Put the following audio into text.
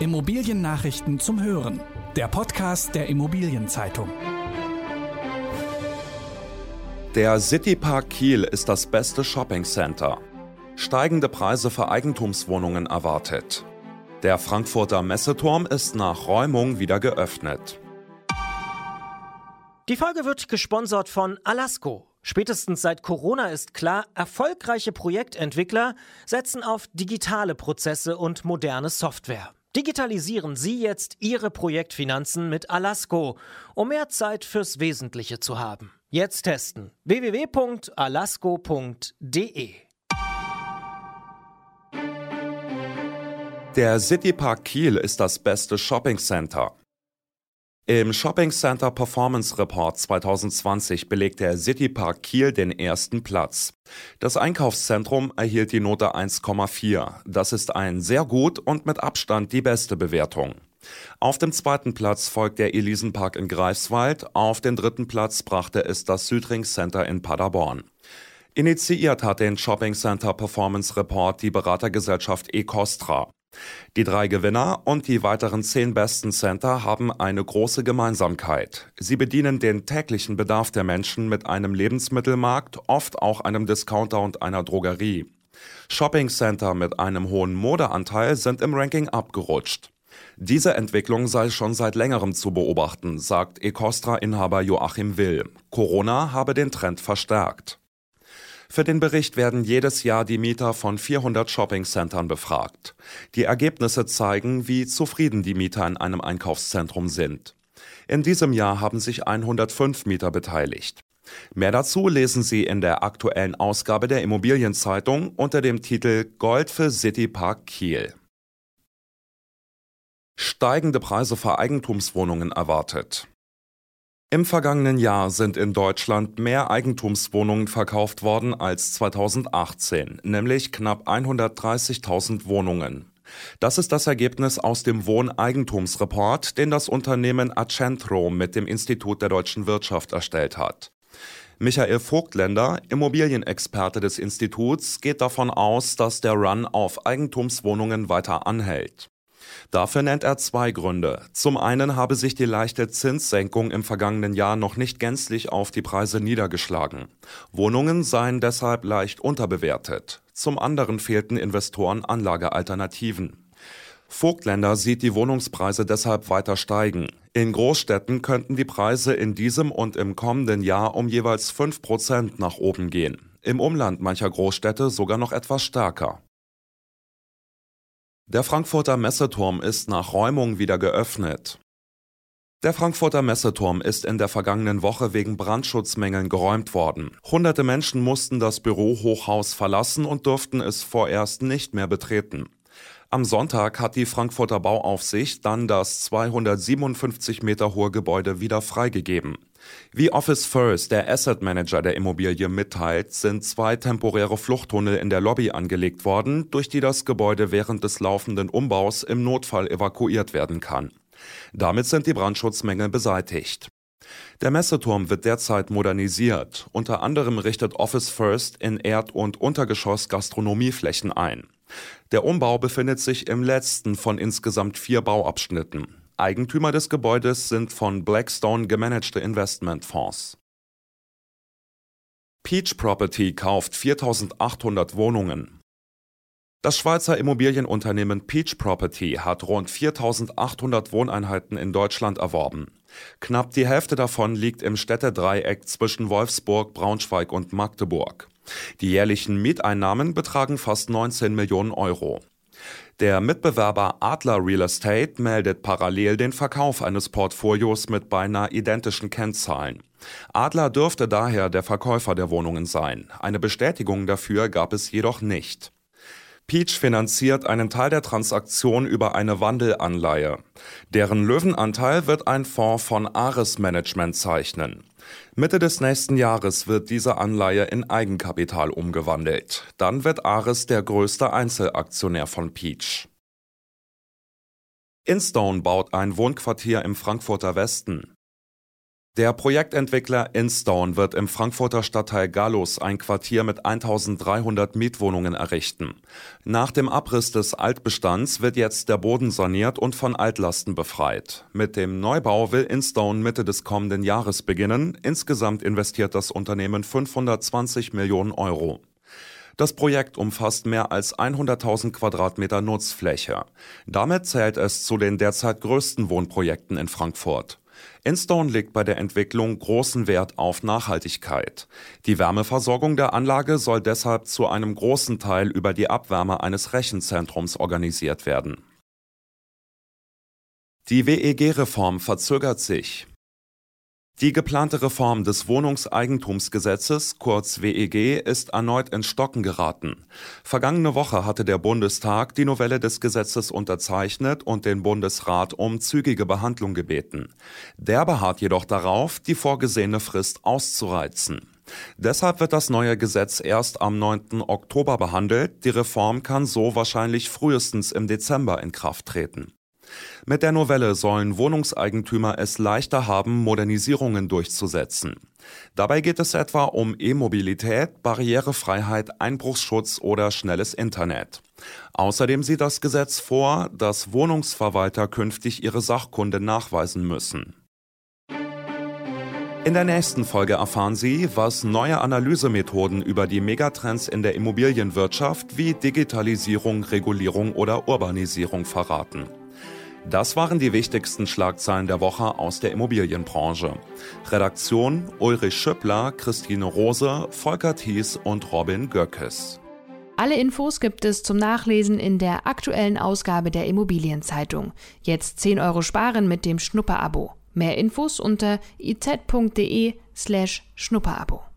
Immobiliennachrichten zum Hören. Der Podcast der Immobilienzeitung. Der Citypark Kiel ist das beste Shoppingcenter. Steigende Preise für Eigentumswohnungen erwartet. Der Frankfurter Messeturm ist nach Räumung wieder geöffnet. Die Folge wird gesponsert von Alasco. Spätestens seit Corona ist klar, erfolgreiche Projektentwickler setzen auf digitale Prozesse und moderne Software. Digitalisieren Sie jetzt Ihre Projektfinanzen mit Alasco, um mehr Zeit fürs Wesentliche zu haben. Jetzt testen www.alasco.de. Der Citypark Kiel ist das beste Shoppingcenter. Im Shopping Center Performance Report 2020 belegt der Citypark Kiel den ersten Platz. Das Einkaufszentrum erhielt die Note 1,4. Das ist ein sehr gut und mit Abstand die beste Bewertung. Auf dem zweiten Platz folgt der Elisenpark in Greifswald, auf den dritten Platz brachte es das Südring Center in Paderborn. Initiiert hat den Shopping Center Performance Report die Beratergesellschaft eCostra. Die drei Gewinner und die weiteren zehn besten Center haben eine große Gemeinsamkeit. Sie bedienen den täglichen Bedarf der Menschen mit einem Lebensmittelmarkt, oft auch einem Discounter und einer Drogerie. Shopping Center mit einem hohen Modeanteil sind im Ranking abgerutscht. Diese Entwicklung sei schon seit längerem zu beobachten, sagt Ecostra-Inhaber Joachim Will. Corona habe den Trend verstärkt. Für den Bericht werden jedes Jahr die Mieter von 400 Shoppingcentern befragt. Die Ergebnisse zeigen, wie zufrieden die Mieter in einem Einkaufszentrum sind. In diesem Jahr haben sich 105 Mieter beteiligt. Mehr dazu lesen Sie in der aktuellen Ausgabe der Immobilienzeitung unter dem Titel Gold für City Park Kiel. Steigende Preise für Eigentumswohnungen erwartet. Im vergangenen Jahr sind in Deutschland mehr Eigentumswohnungen verkauft worden als 2018, nämlich knapp 130.000 Wohnungen. Das ist das Ergebnis aus dem Wohneigentumsreport, den das Unternehmen Accentro mit dem Institut der deutschen Wirtschaft erstellt hat. Michael Vogtländer, Immobilienexperte des Instituts, geht davon aus, dass der Run auf Eigentumswohnungen weiter anhält. Dafür nennt er zwei Gründe. Zum einen habe sich die leichte Zinssenkung im vergangenen Jahr noch nicht gänzlich auf die Preise niedergeschlagen. Wohnungen seien deshalb leicht unterbewertet. Zum anderen fehlten Investoren Anlagealternativen. Vogtländer sieht die Wohnungspreise deshalb weiter steigen. In Großstädten könnten die Preise in diesem und im kommenden Jahr um jeweils 5 Prozent nach oben gehen. Im Umland mancher Großstädte sogar noch etwas stärker. Der Frankfurter Messeturm ist nach Räumung wieder geöffnet. Der Frankfurter Messeturm ist in der vergangenen Woche wegen Brandschutzmängeln geräumt worden. Hunderte Menschen mussten das Bürohochhaus verlassen und durften es vorerst nicht mehr betreten. Am Sonntag hat die Frankfurter Bauaufsicht dann das 257 Meter hohe Gebäude wieder freigegeben. Wie Office First, der Asset Manager der Immobilie, mitteilt, sind zwei temporäre Fluchttunnel in der Lobby angelegt worden, durch die das Gebäude während des laufenden Umbaus im Notfall evakuiert werden kann. Damit sind die Brandschutzmängel beseitigt. Der Messeturm wird derzeit modernisiert. Unter anderem richtet Office First in Erd- und Untergeschoss Gastronomieflächen ein. Der Umbau befindet sich im letzten von insgesamt vier Bauabschnitten. Eigentümer des Gebäudes sind von Blackstone gemanagte Investmentfonds. Peach Property kauft 4800 Wohnungen. Das Schweizer Immobilienunternehmen Peach Property hat rund 4800 Wohneinheiten in Deutschland erworben. Knapp die Hälfte davon liegt im Städtedreieck zwischen Wolfsburg, Braunschweig und Magdeburg. Die jährlichen Mieteinnahmen betragen fast 19 Millionen Euro. Der Mitbewerber Adler Real Estate meldet parallel den Verkauf eines Portfolios mit beinahe identischen Kennzahlen. Adler dürfte daher der Verkäufer der Wohnungen sein. Eine Bestätigung dafür gab es jedoch nicht. Peach finanziert einen Teil der Transaktion über eine Wandelanleihe. Deren Löwenanteil wird ein Fonds von Ares Management zeichnen. Mitte des nächsten Jahres wird diese Anleihe in Eigenkapital umgewandelt. Dann wird Ares der größte Einzelaktionär von Peach. Instone baut ein Wohnquartier im Frankfurter Westen. Der Projektentwickler Instone wird im Frankfurter Stadtteil Gallus ein Quartier mit 1300 Mietwohnungen errichten. Nach dem Abriss des Altbestands wird jetzt der Boden saniert und von Altlasten befreit. Mit dem Neubau will Instone Mitte des kommenden Jahres beginnen. Insgesamt investiert das Unternehmen 520 Millionen Euro. Das Projekt umfasst mehr als 100.000 Quadratmeter Nutzfläche. Damit zählt es zu den derzeit größten Wohnprojekten in Frankfurt. Instone legt bei der Entwicklung großen Wert auf Nachhaltigkeit. Die Wärmeversorgung der Anlage soll deshalb zu einem großen Teil über die Abwärme eines Rechenzentrums organisiert werden. Die WEG-Reform verzögert sich. Die geplante Reform des Wohnungseigentumsgesetzes, kurz WEG, ist erneut ins Stocken geraten. Vergangene Woche hatte der Bundestag die Novelle des Gesetzes unterzeichnet und den Bundesrat um zügige Behandlung gebeten. Der beharrt jedoch darauf, die vorgesehene Frist auszureizen. Deshalb wird das neue Gesetz erst am 9. Oktober behandelt. Die Reform kann so wahrscheinlich frühestens im Dezember in Kraft treten. Mit der Novelle sollen Wohnungseigentümer es leichter haben, Modernisierungen durchzusetzen. Dabei geht es etwa um E-Mobilität, Barrierefreiheit, Einbruchsschutz oder schnelles Internet. Außerdem sieht das Gesetz vor, dass Wohnungsverwalter künftig ihre Sachkunde nachweisen müssen. In der nächsten Folge erfahren Sie, was neue Analysemethoden über die Megatrends in der Immobilienwirtschaft wie Digitalisierung, Regulierung oder Urbanisierung verraten. Das waren die wichtigsten Schlagzeilen der Woche aus der Immobilienbranche. Redaktion Ulrich Schöppler, Christine Rose, Volker Thies und Robin Göckes. Alle Infos gibt es zum Nachlesen in der aktuellen Ausgabe der Immobilienzeitung. Jetzt 10 Euro sparen mit dem Schnupperabo. Mehr Infos unter iz.de slash Schnupperabo.